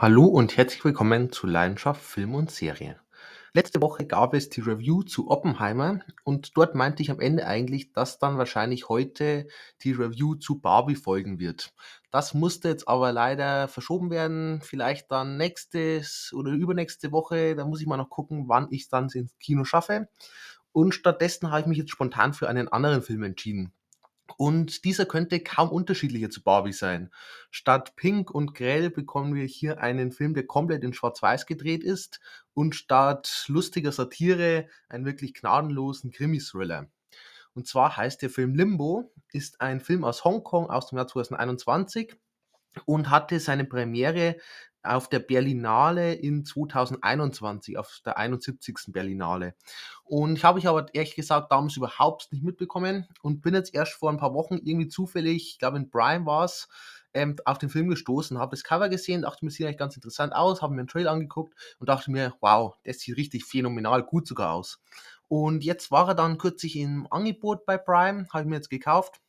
Hallo und herzlich willkommen zu Leidenschaft Film und Serie. Letzte Woche gab es die Review zu Oppenheimer und dort meinte ich am Ende eigentlich, dass dann wahrscheinlich heute die Review zu Barbie folgen wird. Das musste jetzt aber leider verschoben werden, vielleicht dann nächstes oder übernächste Woche, da muss ich mal noch gucken, wann ich dann ins Kino schaffe. Und stattdessen habe ich mich jetzt spontan für einen anderen Film entschieden. Und dieser könnte kaum unterschiedlicher zu Barbie sein. Statt Pink und Grell bekommen wir hier einen Film, der komplett in Schwarz-Weiß gedreht ist und statt lustiger Satire einen wirklich gnadenlosen Krimi-Thriller. Und zwar heißt der Film Limbo, ist ein Film aus Hongkong aus dem Jahr 2021 und hatte seine Premiere auf der Berlinale in 2021, auf der 71. Berlinale. Und ich habe ich aber ehrlich gesagt damals überhaupt nicht mitbekommen und bin jetzt erst vor ein paar Wochen irgendwie zufällig, ich glaube in Prime war es, ähm, auf den Film gestoßen, habe das Cover gesehen, dachte mir, sieht eigentlich ganz interessant aus, habe mir einen Trail angeguckt und dachte mir, wow, das sieht richtig phänomenal gut sogar aus. Und jetzt war er dann kürzlich im Angebot bei Prime, habe ich mir jetzt gekauft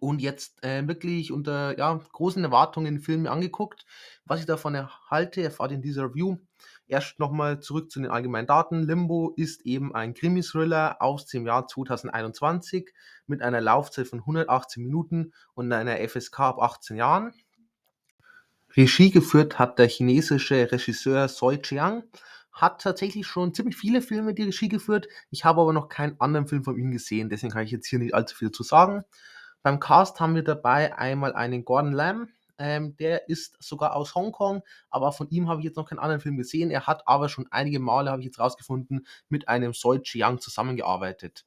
und jetzt äh, wirklich unter ja, großen Erwartungen den Film angeguckt. Was ich davon erhalte, erfahrt ihr in dieser Review. Erst nochmal zurück zu den allgemeinen Daten. Limbo ist eben ein Krimi-Thriller aus dem Jahr 2021 mit einer Laufzeit von 118 Minuten und einer FSK ab 18 Jahren. Regie geführt hat der chinesische Regisseur Soi Chiang, hat tatsächlich schon ziemlich viele Filme die Regie geführt. Ich habe aber noch keinen anderen Film von ihm gesehen, deswegen kann ich jetzt hier nicht allzu viel zu sagen. Beim Cast haben wir dabei einmal einen Gordon Lamb, ähm, der ist sogar aus Hongkong, aber von ihm habe ich jetzt noch keinen anderen Film gesehen. Er hat aber schon einige Male, habe ich jetzt rausgefunden, mit einem Soi Chiang zusammengearbeitet.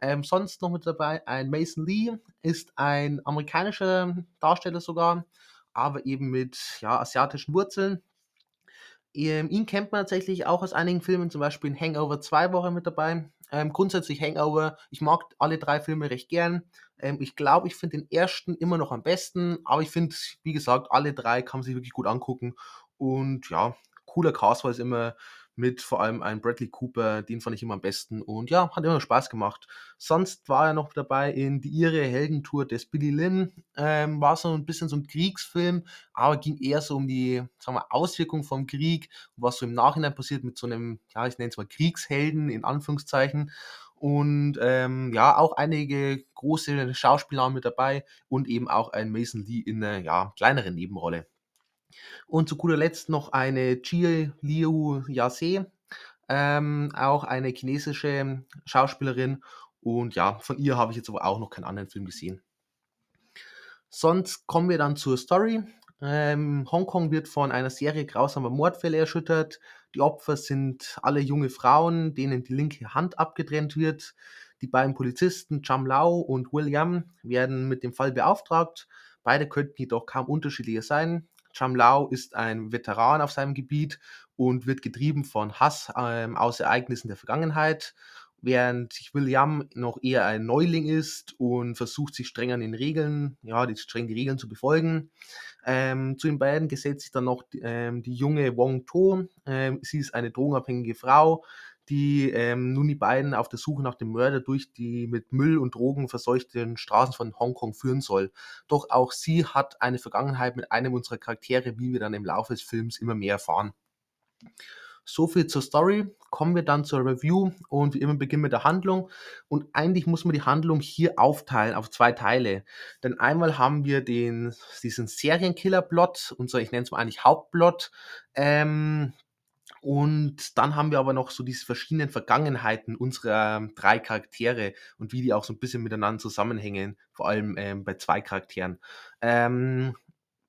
Ähm, sonst noch mit dabei ein Mason Lee, ist ein amerikanischer Darsteller sogar, aber eben mit ja, asiatischen Wurzeln. Ähm, ihn kennt man tatsächlich auch aus einigen Filmen, zum Beispiel in Hangover 2 war er mit dabei. Ähm, grundsätzlich Hangover, ich mag alle drei Filme recht gern. Ähm, ich glaube, ich finde den ersten immer noch am besten, aber ich finde, wie gesagt, alle drei kann man sich wirklich gut angucken. Und ja, cooler Cast war es immer mit vor allem einem Bradley Cooper, den fand ich immer am besten und ja, hat immer Spaß gemacht. Sonst war er noch dabei in die ihre Heldentour des Billy Lynn, ähm, war so ein bisschen so ein Kriegsfilm, aber ging eher so um die, sagen wir, Auswirkungen vom Krieg, was so im Nachhinein passiert mit so einem, ja, ich nenne es mal Kriegshelden in Anführungszeichen und ähm, ja, auch einige große Schauspieler mit dabei und eben auch ein Mason Lee in einer ja, kleineren Nebenrolle. Und zu guter Letzt noch eine Jie Liu Yase, ähm, auch eine chinesische Schauspielerin. Und ja, von ihr habe ich jetzt aber auch noch keinen anderen Film gesehen. Sonst kommen wir dann zur Story. Ähm, Hongkong wird von einer Serie grausamer Mordfälle erschüttert. Die Opfer sind alle junge Frauen, denen die linke Hand abgetrennt wird. Die beiden Polizisten Cham Lau und William werden mit dem Fall beauftragt. Beide könnten jedoch kaum unterschiedlicher sein. Cham Lau ist ein Veteran auf seinem Gebiet und wird getrieben von Hass ähm, aus Ereignissen der Vergangenheit während sich William noch eher ein Neuling ist und versucht sich streng an den Regeln, ja, die, streng die Regeln zu befolgen. Ähm, zu den beiden gesetzt sich dann noch ähm, die junge Wong To. Ähm, sie ist eine drogenabhängige Frau, die ähm, nun die beiden auf der Suche nach dem Mörder durch die mit Müll und Drogen verseuchten Straßen von Hongkong führen soll. Doch auch sie hat eine Vergangenheit mit einem unserer Charaktere, wie wir dann im Laufe des Films immer mehr erfahren. So viel zur Story. Kommen wir dann zur Review und wie immer beginnen mit der Handlung. Und eigentlich muss man die Handlung hier aufteilen auf zwei Teile. Denn einmal haben wir den, diesen Serienkiller-Plot, unser, ich nenne es mal eigentlich Hauptplot. Ähm, und dann haben wir aber noch so diese verschiedenen Vergangenheiten unserer drei Charaktere und wie die auch so ein bisschen miteinander zusammenhängen, vor allem ähm, bei zwei Charakteren. Ähm,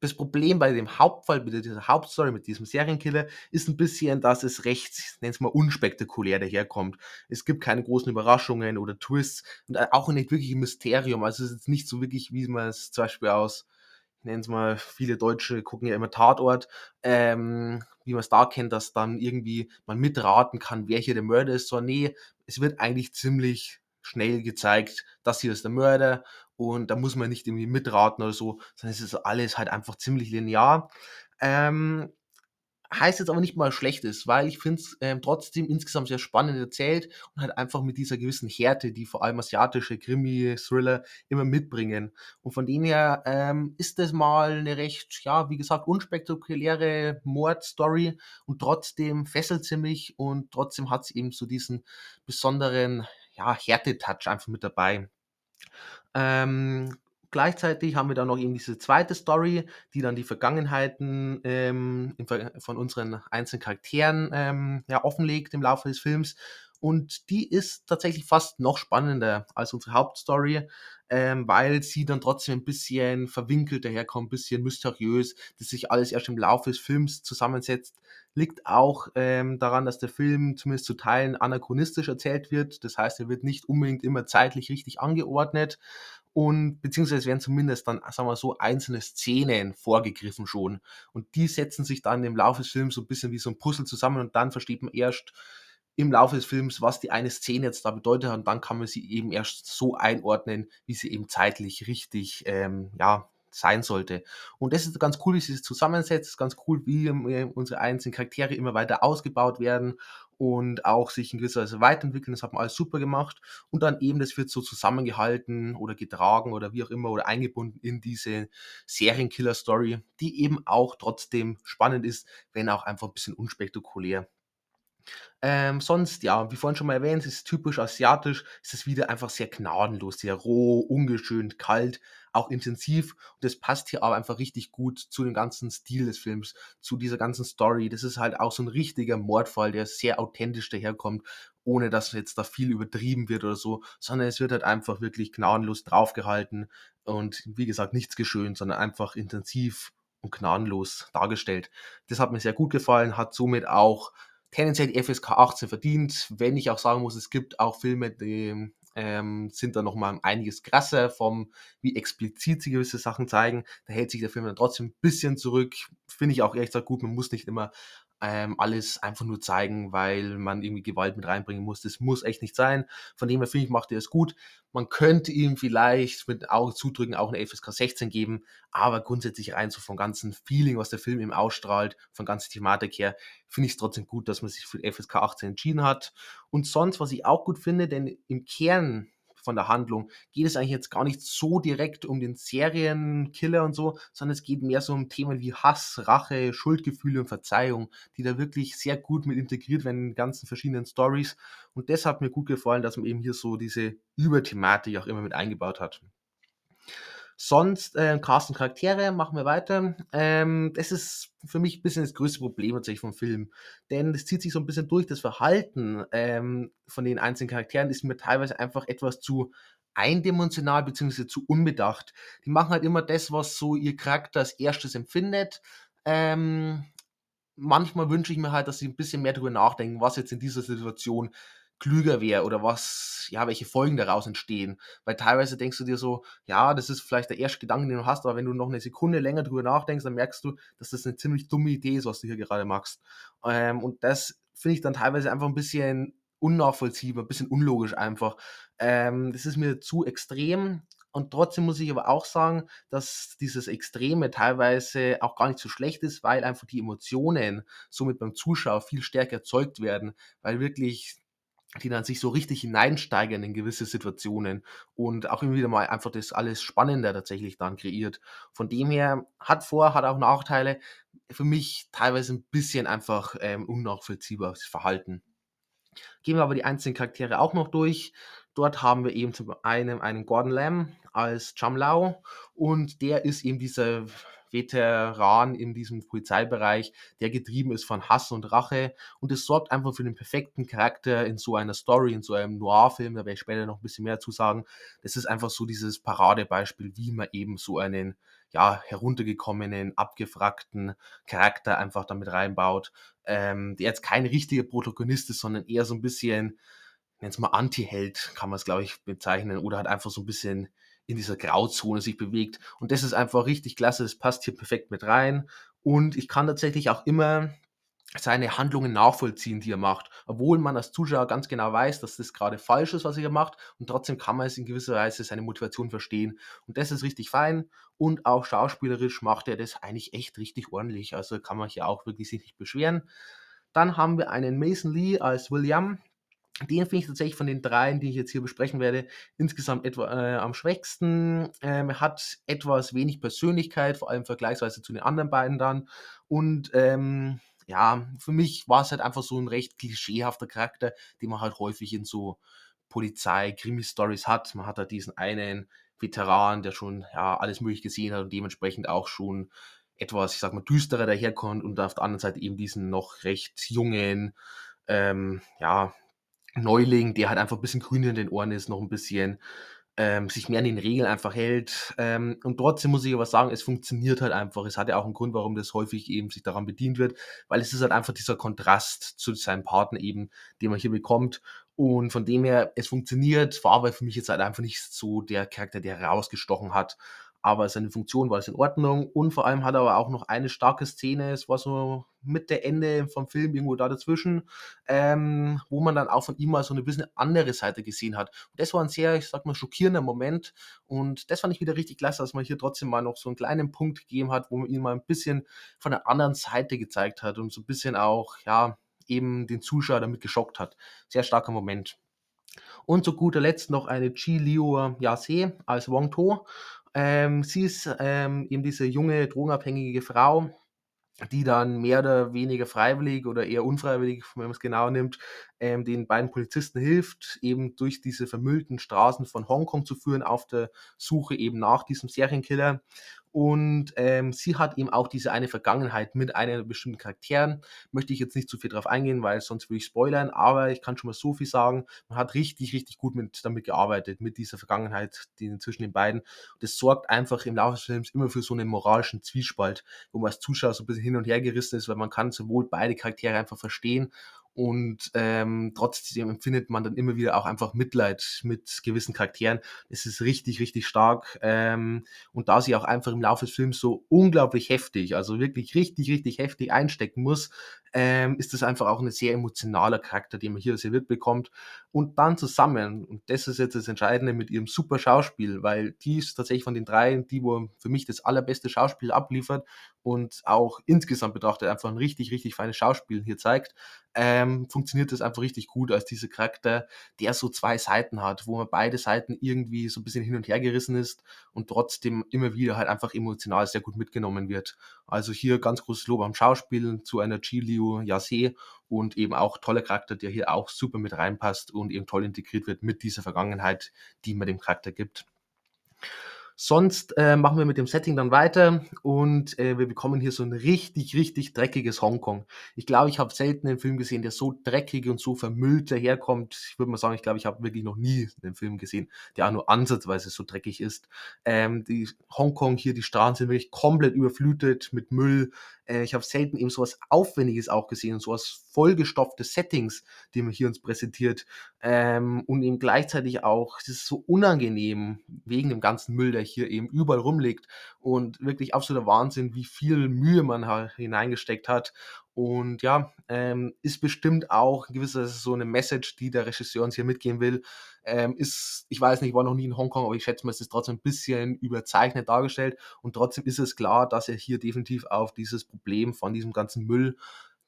das Problem bei dem Hauptfall, mit dieser Hauptstory, mit diesem Serienkiller, ist ein bisschen, dass es recht, nenn es mal, unspektakulär daherkommt. Es gibt keine großen Überraschungen oder Twists und auch nicht wirklich ein Mysterium. Also es ist nicht so wirklich, wie man es zum Beispiel aus, ich nenne es mal, viele Deutsche gucken ja immer Tatort, ähm, wie man es da kennt, dass dann irgendwie man mitraten kann, wer hier der Mörder ist. So, nee, es wird eigentlich ziemlich schnell gezeigt, das hier ist der Mörder und da muss man nicht irgendwie mitraten oder so, sondern es ist alles halt einfach ziemlich linear. Ähm, heißt jetzt aber nicht mal schlecht ist, weil ich finde es ähm, trotzdem insgesamt sehr spannend erzählt und halt einfach mit dieser gewissen Härte, die vor allem asiatische Krimi, Thriller immer mitbringen. Und von dem her ähm, ist das mal eine recht, ja, wie gesagt, unspektakuläre Mordstory und trotzdem fesselt sie mich und trotzdem hat sie eben so diesen besonderen, ja, Härte-Touch einfach mit dabei. Ähm, Gleichzeitig haben wir dann noch eben diese zweite Story, die dann die Vergangenheiten ähm, von unseren einzelnen Charakteren ähm, ja, offenlegt im Laufe des Films. Und die ist tatsächlich fast noch spannender als unsere Hauptstory, ähm, weil sie dann trotzdem ein bisschen verwinkelt daherkommt, ein bisschen mysteriös, dass sich alles erst im Laufe des Films zusammensetzt. Liegt auch ähm, daran, dass der Film zumindest zu Teilen anachronistisch erzählt wird. Das heißt, er wird nicht unbedingt immer zeitlich richtig angeordnet und beziehungsweise werden zumindest dann, sagen wir so, einzelne Szenen vorgegriffen schon. Und die setzen sich dann im Laufe des Films so ein bisschen wie so ein Puzzle zusammen und dann versteht man erst im Laufe des Films, was die eine Szene jetzt da bedeutet hat und dann kann man sie eben erst so einordnen, wie sie eben zeitlich richtig, ähm, ja, sein sollte. Und das ist ganz cool, wie sie es zusammensetzt, ganz cool, wie äh, unsere einzelnen Charaktere immer weiter ausgebaut werden und auch sich in gewisser Weise weiterentwickeln. Das hat man alles super gemacht. Und dann eben, das wird so zusammengehalten oder getragen oder wie auch immer oder eingebunden in diese Serienkiller-Story, die eben auch trotzdem spannend ist, wenn auch einfach ein bisschen unspektakulär. Ähm, sonst, ja, wie vorhin schon mal erwähnt, ist typisch asiatisch, ist es wieder einfach sehr gnadenlos, sehr roh, ungeschönt, kalt, auch intensiv. Und das passt hier aber einfach richtig gut zu dem ganzen Stil des Films, zu dieser ganzen Story. Das ist halt auch so ein richtiger Mordfall, der sehr authentisch daherkommt, ohne dass jetzt da viel übertrieben wird oder so, sondern es wird halt einfach wirklich gnadenlos draufgehalten und wie gesagt, nichts geschönt, sondern einfach intensiv und gnadenlos dargestellt. Das hat mir sehr gut gefallen, hat somit auch tendenziell die FSK 18 verdient, wenn ich auch sagen muss, es gibt auch Filme, die ähm, sind da nochmal einiges krasser vom, wie explizit sie gewisse Sachen zeigen. Da hält sich der Film dann trotzdem ein bisschen zurück. Finde ich auch ehrlich gesagt gut, man muss nicht immer ähm, alles einfach nur zeigen, weil man irgendwie Gewalt mit reinbringen muss. Das muss echt nicht sein. Von dem her finde ich, macht er es gut. Man könnte ihm vielleicht mit Augen zudrücken auch eine FSK 16 geben, aber grundsätzlich rein so vom ganzen Feeling, was der Film eben ausstrahlt, von ganzer Thematik her, finde ich es trotzdem gut, dass man sich für FSK 18 entschieden hat. Und sonst, was ich auch gut finde, denn im Kern von der Handlung geht es eigentlich jetzt gar nicht so direkt um den Serienkiller und so, sondern es geht mehr so um Themen wie Hass, Rache, Schuldgefühle und Verzeihung, die da wirklich sehr gut mit integriert werden in den ganzen verschiedenen Stories. Und das hat mir gut gefallen, dass man eben hier so diese Überthematik auch immer mit eingebaut hat. Sonst, äh, Cast und Charaktere, machen wir weiter. Ähm, das ist für mich ein bisschen das größte Problem tatsächlich vom Film. Denn das zieht sich so ein bisschen durch. Das Verhalten ähm, von den einzelnen Charakteren ist mir teilweise einfach etwas zu eindimensional bzw. zu unbedacht. Die machen halt immer das, was so ihr Charakter als erstes empfindet. Ähm, manchmal wünsche ich mir halt, dass sie ein bisschen mehr darüber nachdenken, was jetzt in dieser Situation klüger wäre oder was, ja, welche Folgen daraus entstehen. Weil teilweise denkst du dir so, ja, das ist vielleicht der erste Gedanke, den du hast, aber wenn du noch eine Sekunde länger drüber nachdenkst, dann merkst du, dass das eine ziemlich dumme Idee ist, was du hier gerade machst. Ähm, und das finde ich dann teilweise einfach ein bisschen unnachvollziehbar, ein bisschen unlogisch einfach. Ähm, das ist mir zu extrem. Und trotzdem muss ich aber auch sagen, dass dieses Extreme teilweise auch gar nicht so schlecht ist, weil einfach die Emotionen somit beim Zuschauer viel stärker erzeugt werden, weil wirklich die dann sich so richtig hineinsteigern in gewisse Situationen und auch immer wieder mal einfach das alles spannender tatsächlich dann kreiert. Von dem her hat Vor-, hat auch Nachteile. Für mich teilweise ein bisschen einfach ähm, unnachvollziehbares Verhalten. Gehen wir aber die einzelnen Charaktere auch noch durch. Dort haben wir eben zum einen einen Gordon Lamb als Cham Lao und der ist eben dieser Veteran in diesem Polizeibereich, der getrieben ist von Hass und Rache. Und es sorgt einfach für den perfekten Charakter in so einer Story, in so einem Noir-Film. Da werde ich später noch ein bisschen mehr zu sagen. Das ist einfach so dieses Paradebeispiel, wie man eben so einen ja, heruntergekommenen, abgefragten Charakter einfach damit reinbaut, ähm, der jetzt kein richtiger Protagonist ist, sondern eher so ein bisschen, nennt es mal Anti-Held, kann man es, glaube ich, bezeichnen, oder hat einfach so ein bisschen in dieser Grauzone sich bewegt. Und das ist einfach richtig klasse. Das passt hier perfekt mit rein. Und ich kann tatsächlich auch immer seine Handlungen nachvollziehen, die er macht. Obwohl man als Zuschauer ganz genau weiß, dass das gerade falsch ist, was er macht, und trotzdem kann man es in gewisser Weise seine Motivation verstehen. Und das ist richtig fein. Und auch schauspielerisch macht er das eigentlich echt richtig ordentlich. Also kann man hier auch wirklich sich nicht beschweren. Dann haben wir einen Mason Lee als William. Den finde ich tatsächlich von den dreien, die ich jetzt hier besprechen werde, insgesamt etwa äh, am schwächsten. Ähm, hat etwas wenig Persönlichkeit, vor allem vergleichsweise zu den anderen beiden dann. Und ähm, ja, für mich war es halt einfach so ein recht klischeehafter Charakter, den man halt häufig in so Polizei-Krimi-Stories hat. Man hat da diesen einen Veteran, der schon ja, alles möglich gesehen hat und dementsprechend auch schon etwas, ich sag mal, düsterer daherkommt und auf der anderen Seite eben diesen noch recht jungen, ähm, ja, Neuling, der halt einfach ein bisschen grün in den Ohren ist, noch ein bisschen ähm, sich mehr an den Regeln einfach hält. Ähm, und trotzdem muss ich aber sagen, es funktioniert halt einfach. Es hat ja auch einen Grund, warum das häufig eben sich daran bedient wird, weil es ist halt einfach dieser Kontrast zu seinem Partner eben, den man hier bekommt. Und von dem her, es funktioniert, war aber für mich jetzt halt einfach nicht so der Charakter, der herausgestochen hat aber seine Funktion war es in Ordnung und vor allem hat er aber auch noch eine starke Szene, es war so Mitte, Ende vom Film, irgendwo da dazwischen, ähm, wo man dann auch von ihm mal so eine bisschen andere Seite gesehen hat. Und das war ein sehr, ich sag mal, schockierender Moment und das fand ich wieder richtig klasse, dass man hier trotzdem mal noch so einen kleinen Punkt gegeben hat, wo man ihn mal ein bisschen von der anderen Seite gezeigt hat und so ein bisschen auch, ja, eben den Zuschauer damit geschockt hat. Sehr starker Moment. Und zu guter Letzt noch eine Chi Liu Yase als Wong To. Ähm, sie ist ähm, eben diese junge, drogenabhängige Frau, die dann mehr oder weniger freiwillig oder eher unfreiwillig, wenn man es genau nimmt, ähm, den beiden Polizisten hilft, eben durch diese vermüllten Straßen von Hongkong zu führen, auf der Suche eben nach diesem Serienkiller. Und ähm, sie hat eben auch diese eine Vergangenheit mit einer bestimmten Charakteren. Möchte ich jetzt nicht zu viel drauf eingehen, weil sonst würde ich spoilern, aber ich kann schon mal so viel sagen. Man hat richtig, richtig gut mit, damit gearbeitet, mit dieser Vergangenheit die zwischen den beiden. Und das sorgt einfach im Laufe des Films immer für so einen moralischen Zwiespalt, wo man als Zuschauer so ein bisschen hin und her gerissen ist, weil man kann sowohl beide Charaktere einfach verstehen und ähm, trotzdem empfindet man dann immer wieder auch einfach Mitleid mit gewissen Charakteren. Es ist richtig, richtig stark ähm, und da sie auch einfach im Laufe des Films so unglaublich heftig, also wirklich richtig, richtig heftig einstecken muss, ähm, ist das einfach auch ein sehr emotionaler Charakter, den man hier serviert bekommt. Und dann zusammen, und das ist jetzt das Entscheidende mit ihrem super Schauspiel, weil die ist tatsächlich von den drei, die wo für mich das allerbeste Schauspiel abliefert und auch insgesamt betrachtet einfach ein richtig, richtig feines Schauspiel hier zeigt, ähm, funktioniert das einfach richtig gut als dieser Charakter, der so zwei Seiten hat, wo man beide Seiten irgendwie so ein bisschen hin und her gerissen ist und trotzdem immer wieder halt einfach emotional sehr gut mitgenommen wird. Also hier ganz großes Lob am Schauspiel zu einer Chiliu Yase und eben auch toller Charakter, der hier auch super mit reinpasst und eben toll integriert wird mit dieser Vergangenheit, die man dem Charakter gibt. Sonst äh, machen wir mit dem Setting dann weiter und äh, wir bekommen hier so ein richtig, richtig dreckiges Hongkong. Ich glaube, ich habe selten einen Film gesehen, der so dreckig und so vermüllt daherkommt. Ich würde mal sagen, ich glaube, ich habe wirklich noch nie einen Film gesehen, der auch nur ansatzweise so dreckig ist. Ähm, die Hongkong hier, die Straßen sind wirklich komplett überflutet mit Müll. Äh, ich habe selten eben sowas Aufwendiges auch gesehen, sowas vollgestopfte Settings, die man hier uns präsentiert. Ähm, und eben gleichzeitig auch, es ist so unangenehm wegen dem ganzen Müll, der hier eben überall rumliegt. Und wirklich absoluter Wahnsinn, wie viel Mühe man hineingesteckt hat. Und ja, ähm, ist bestimmt auch Weise so eine Message, die der Regisseur uns hier mitgeben will. Ähm, ist, ich weiß nicht, ich war noch nie in Hongkong, aber ich schätze mal, es ist trotzdem ein bisschen überzeichnet dargestellt. Und trotzdem ist es klar, dass er hier definitiv auf dieses Problem von diesem ganzen Müll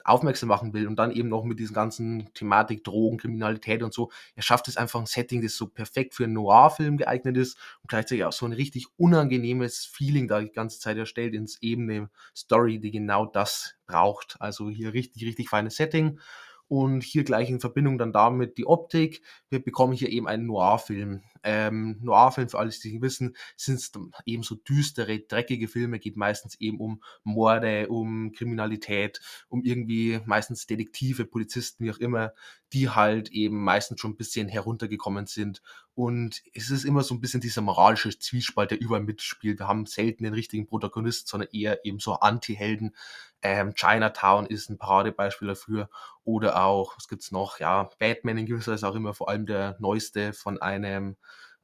aufmerksam machen will und dann eben noch mit diesen ganzen Thematik Drogen, Kriminalität und so. Er schafft es einfach ein Setting, das so perfekt für einen Noir-Film geeignet ist und gleichzeitig auch so ein richtig unangenehmes Feeling da die ganze Zeit erstellt ins eben eine Story, die genau das braucht. Also hier richtig, richtig feines Setting. Und hier gleich in Verbindung dann damit die Optik. Wir bekommen hier eben einen Noir-Film. Ähm, Noir-Film, für alle, die wissen, sind eben so düstere, dreckige Filme, geht meistens eben um Morde, um Kriminalität, um irgendwie meistens Detektive, Polizisten, wie auch immer, die halt eben meistens schon ein bisschen heruntergekommen sind. Und es ist immer so ein bisschen dieser moralische Zwiespalt, der überall mitspielt. Wir haben selten den richtigen Protagonist, sondern eher eben so Anti-Helden. Ähm, Chinatown ist ein Paradebeispiel dafür. Oder auch, was gibt's noch? Ja, Batman in gewisser Weise auch immer vor allem der neueste von einem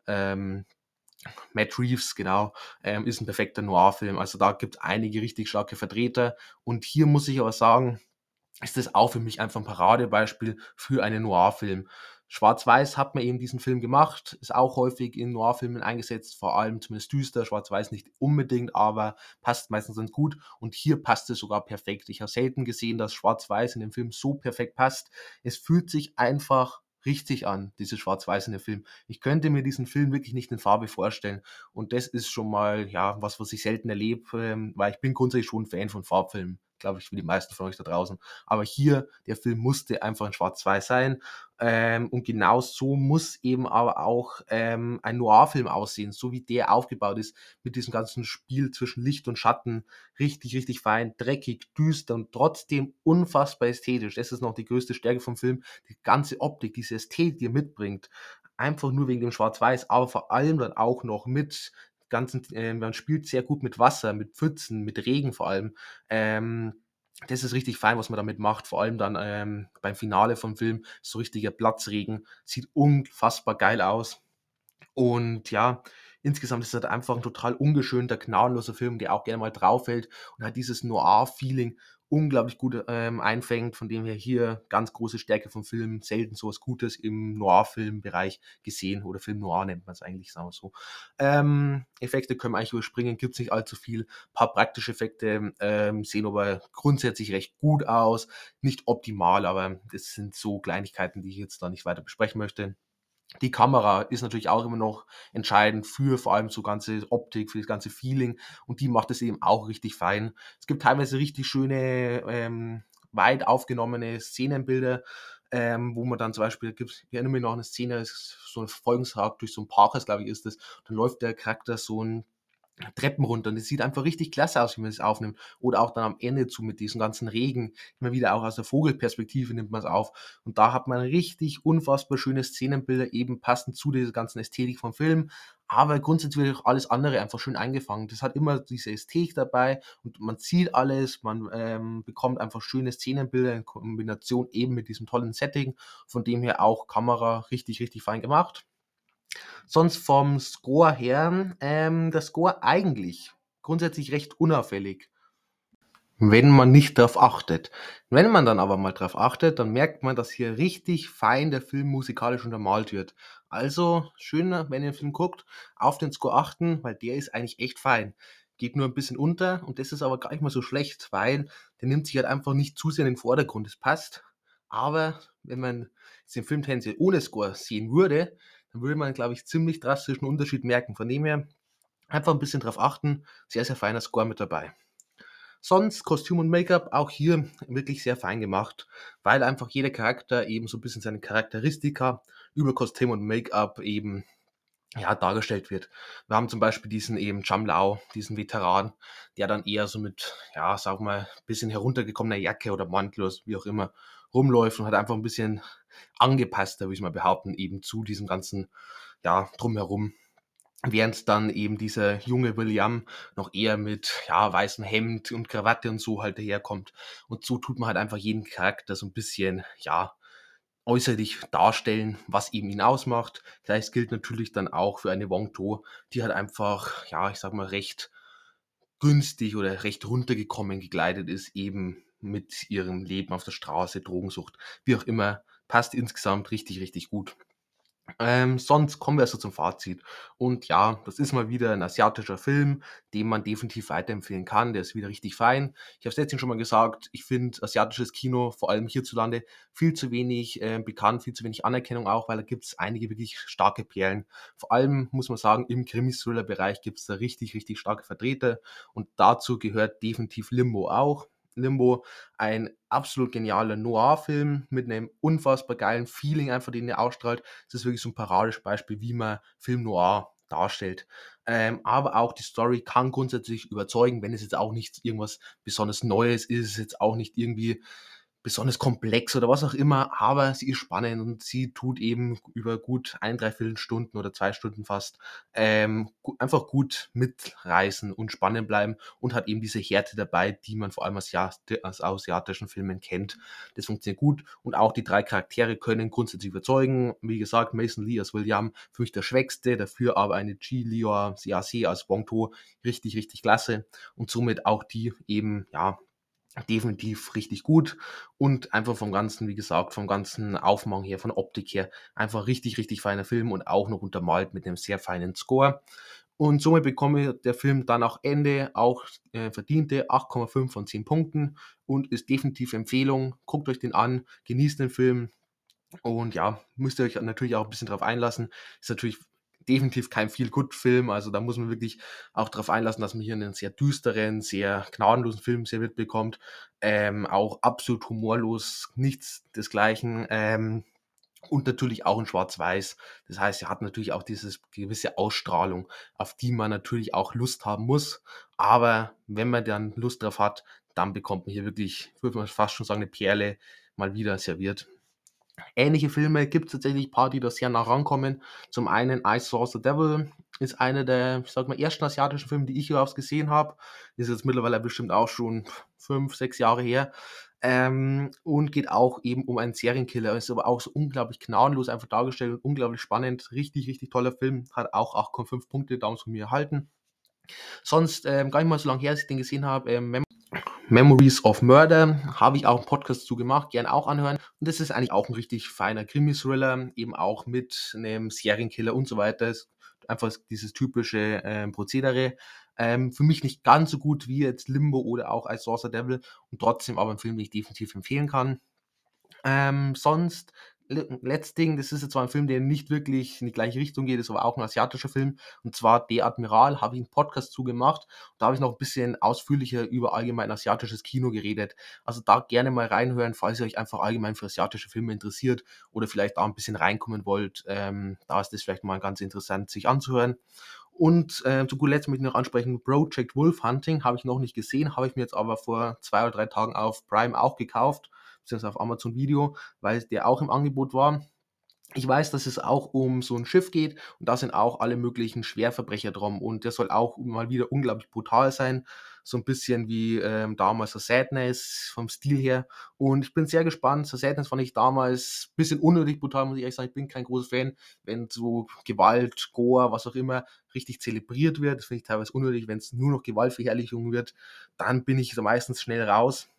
ähm, Matt Reeves, genau, ähm, ist ein perfekter Noir-Film. Also da gibt es einige richtig starke Vertreter. Und hier muss ich aber sagen, ist das auch für mich einfach ein Paradebeispiel für einen Noir-Film. Schwarz-Weiß hat man eben diesen Film gemacht, ist auch häufig in Noir-Filmen eingesetzt, vor allem zumindest düster, Schwarz-Weiß nicht unbedingt, aber passt meistens ganz gut und hier passt es sogar perfekt. Ich habe selten gesehen, dass Schwarz-Weiß in dem Film so perfekt passt. Es fühlt sich einfach richtig an, dieses Schwarz-Weiß in dem Film. Ich könnte mir diesen Film wirklich nicht in Farbe vorstellen und das ist schon mal, ja, was, was ich selten erlebe, ähm, weil ich bin grundsätzlich schon Fan von Farbfilmen glaube ich, wie die meisten von euch da draußen. Aber hier, der Film musste einfach in Schwarz-Weiß sein. Ähm, und genau so muss eben aber auch ähm, ein Noir-Film aussehen, so wie der aufgebaut ist, mit diesem ganzen Spiel zwischen Licht und Schatten. Richtig, richtig fein, dreckig, düster und trotzdem unfassbar ästhetisch. Das ist noch die größte Stärke vom Film. Die ganze Optik, diese Ästhetik, die er mitbringt. Einfach nur wegen dem Schwarz-Weiß, aber vor allem dann auch noch mit ganzen, äh, man spielt sehr gut mit Wasser, mit Pfützen, mit Regen vor allem. Ähm, das ist richtig fein, was man damit macht. Vor allem dann ähm, beim Finale vom Film, so richtiger Platzregen. Sieht unfassbar geil aus. Und ja, insgesamt ist es halt einfach ein total ungeschönter, gnadenloser Film, der auch gerne mal drauf fällt und hat dieses Noir-Feeling unglaublich gut ähm, einfängt, von dem her hier ganz große Stärke vom Film, selten so was Gutes im Noir-Film-Bereich gesehen oder Film Noir nennt man es eigentlich, sagen wir so. Ähm, Effekte können wir eigentlich überspringen, gibt es nicht allzu viel. Ein paar praktische Effekte ähm, sehen aber grundsätzlich recht gut aus, nicht optimal, aber das sind so Kleinigkeiten, die ich jetzt da nicht weiter besprechen möchte. Die Kamera ist natürlich auch immer noch entscheidend für vor allem so ganze Optik, für das ganze Feeling und die macht es eben auch richtig fein. Es gibt teilweise richtig schöne, ähm, weit aufgenommene Szenenbilder, ähm, wo man dann zum Beispiel, gibt, ich erinnere mich noch an eine Szene, so ein Verfolgungsjagd durch so ein Parkhaus, glaube ich, ist das. Dann läuft der Charakter so ein Treppen runter und es sieht einfach richtig klasse aus, wie man es aufnimmt. Oder auch dann am Ende zu mit diesem ganzen Regen, immer wieder auch aus der Vogelperspektive nimmt man es auf. Und da hat man richtig unfassbar schöne Szenenbilder, eben passend zu dieser ganzen Ästhetik vom Film. Aber grundsätzlich auch alles andere einfach schön eingefangen. Das hat immer diese Ästhetik dabei und man sieht alles, man ähm, bekommt einfach schöne Szenenbilder in Kombination eben mit diesem tollen Setting. Von dem her auch Kamera richtig, richtig fein gemacht. Sonst vom Score her, ähm, der Score eigentlich grundsätzlich recht unauffällig, wenn man nicht darauf achtet. Wenn man dann aber mal darauf achtet, dann merkt man, dass hier richtig fein der Film musikalisch untermalt wird. Also schöner, wenn ihr den Film guckt, auf den Score achten, weil der ist eigentlich echt fein. Geht nur ein bisschen unter und das ist aber gar nicht mal so schlecht, weil der nimmt sich halt einfach nicht zu sehr in den Vordergrund. Es passt, aber wenn man den Film ohne Score sehen würde, dann würde man, glaube ich, ziemlich drastischen Unterschied merken. Von dem her einfach ein bisschen drauf achten. Sehr, sehr feiner Score mit dabei. Sonst Kostüm und Make-up auch hier wirklich sehr fein gemacht, weil einfach jeder Charakter eben so ein bisschen seine Charakteristika über Kostüm und Make-up eben ja, dargestellt wird. Wir haben zum Beispiel diesen eben Cham Lao, diesen Veteran, der dann eher so mit, ja, sag mal, bisschen heruntergekommener Jacke oder Mantel, wie auch immer, rumläuft und hat einfach ein bisschen angepasster, würde ich mal behaupten, eben zu diesem ganzen, ja, drumherum. Während dann eben dieser junge William noch eher mit ja, weißem Hemd und Krawatte und so halt daherkommt. Und so tut man halt einfach jeden Charakter so ein bisschen, ja, äußerlich darstellen, was eben ihn ausmacht. Gleiches gilt natürlich dann auch für eine Wong To, die halt einfach, ja, ich sag mal, recht günstig oder recht runtergekommen gekleidet ist, eben mit ihrem Leben auf der Straße, Drogensucht, wie auch immer, passt insgesamt richtig, richtig gut. Ähm, sonst kommen wir also zum Fazit. Und ja, das ist mal wieder ein asiatischer Film, den man definitiv weiterempfehlen kann. Der ist wieder richtig fein. Ich habe es letztens schon mal gesagt, ich finde asiatisches Kino, vor allem hierzulande, viel zu wenig äh, bekannt, viel zu wenig Anerkennung auch, weil da gibt es einige wirklich starke Perlen. Vor allem muss man sagen, im Krimi-Thriller-Bereich gibt es da richtig, richtig starke Vertreter. Und dazu gehört definitiv Limbo auch. Limbo ein absolut genialer Noir-Film mit einem unfassbar geilen Feeling, einfach den er ausstrahlt. Das ist wirklich so ein paradisch Beispiel, wie man Film Noir darstellt. Ähm, aber auch die Story kann grundsätzlich überzeugen, wenn es jetzt auch nicht irgendwas besonders Neues ist, ist jetzt auch nicht irgendwie besonders komplex oder was auch immer, aber sie ist spannend und sie tut eben über gut ein, dreiviertel Stunden oder zwei Stunden fast ähm, einfach gut mitreißen und spannend bleiben und hat eben diese Härte dabei, die man vor allem aus, aus asiatischen Filmen kennt. Das funktioniert gut und auch die drei Charaktere können grundsätzlich überzeugen. Wie gesagt, Mason Lee als William für mich der Schwächste, dafür aber eine G. Lior Siase als Bong To richtig, richtig klasse und somit auch die eben, ja, definitiv richtig gut und einfach vom Ganzen, wie gesagt, vom ganzen Aufmachen her, von Optik her, einfach richtig, richtig feiner Film und auch noch untermalt mit einem sehr feinen Score. Und somit bekomme der Film dann auch Ende auch äh, verdiente 8,5 von 10 Punkten und ist definitiv Empfehlung. Guckt euch den an, genießt den Film und ja, müsst ihr euch natürlich auch ein bisschen drauf einlassen. Ist natürlich definitiv kein Feel-Good-Film. Also da muss man wirklich auch darauf einlassen, dass man hier einen sehr düsteren, sehr gnadenlosen Film serviert bekommt. Ähm, auch absolut humorlos, nichts desgleichen. Ähm, und natürlich auch in Schwarz-Weiß. Das heißt, er hat natürlich auch diese gewisse Ausstrahlung, auf die man natürlich auch Lust haben muss. Aber wenn man dann Lust drauf hat, dann bekommt man hier wirklich, würde man fast schon sagen, eine Perle mal wieder serviert. Ähnliche Filme gibt es tatsächlich ein paar, die da sehr nah rankommen. Zum einen I Saw the Devil ist einer der, ich sag mal, ersten asiatischen Filme, die ich überhaupt gesehen habe. Ist jetzt mittlerweile bestimmt auch schon fünf, sechs Jahre her. Ähm, und geht auch eben um einen Serienkiller. Ist aber auch so unglaublich gnadenlos einfach dargestellt und unglaublich spannend. Richtig, richtig toller Film. Hat auch 8,5 Punkte damals von mir erhalten. Sonst ähm, gar nicht mal so lange her, als ich den gesehen habe. Ähm, Memories of Murder habe ich auch einen Podcast zu gemacht, gerne auch anhören. Und das ist eigentlich auch ein richtig feiner Krimi-Thriller, eben auch mit einem Serienkiller und so weiter. Einfach dieses typische äh, Prozedere. Ähm, für mich nicht ganz so gut wie jetzt Limbo oder auch als Saucer Devil und trotzdem aber ein Film, den ich definitiv empfehlen kann. Ähm, sonst letztes Ding, das ist jetzt zwar ein Film, der nicht wirklich in die gleiche Richtung geht, ist aber auch ein asiatischer Film. Und zwar Der Admiral, habe ich einen Podcast zugemacht. Da habe ich noch ein bisschen ausführlicher über allgemein asiatisches Kino geredet. Also da gerne mal reinhören, falls ihr euch einfach allgemein für asiatische Filme interessiert oder vielleicht da ein bisschen reinkommen wollt. Ähm, da ist das vielleicht mal ganz interessant, sich anzuhören. Und äh, zu guter Letzt möchte ich noch ansprechen, Project Wolf Hunting habe ich noch nicht gesehen, habe ich mir jetzt aber vor zwei oder drei Tagen auf Prime auch gekauft beziehungsweise auf Amazon Video, weil der auch im Angebot war. Ich weiß, dass es auch um so ein Schiff geht und da sind auch alle möglichen Schwerverbrecher drum und der soll auch mal wieder unglaublich brutal sein. So ein bisschen wie ähm, damals der Sadness vom Stil her. Und ich bin sehr gespannt. Der Sadness fand ich damals ein bisschen unnötig brutal, muss ich ehrlich sagen. Ich bin kein großer Fan, wenn so Gewalt, Gore, was auch immer, richtig zelebriert wird. Das finde ich teilweise unnötig, wenn es nur noch Gewaltverherrlichung wird. Dann bin ich so meistens schnell raus.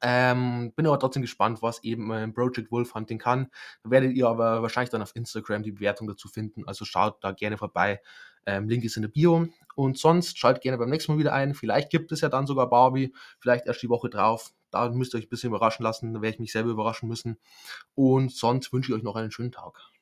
Ähm, bin aber trotzdem gespannt, was eben äh, Project Wolf Hunting kann. Da werdet ihr aber wahrscheinlich dann auf Instagram die Bewertung dazu finden. Also schaut da gerne vorbei. Ähm, Link ist in der Bio. Und sonst schaut gerne beim nächsten Mal wieder ein. Vielleicht gibt es ja dann sogar Barbie. Vielleicht erst die Woche drauf. Da müsst ihr euch ein bisschen überraschen lassen. Da werde ich mich selber überraschen müssen. Und sonst wünsche ich euch noch einen schönen Tag.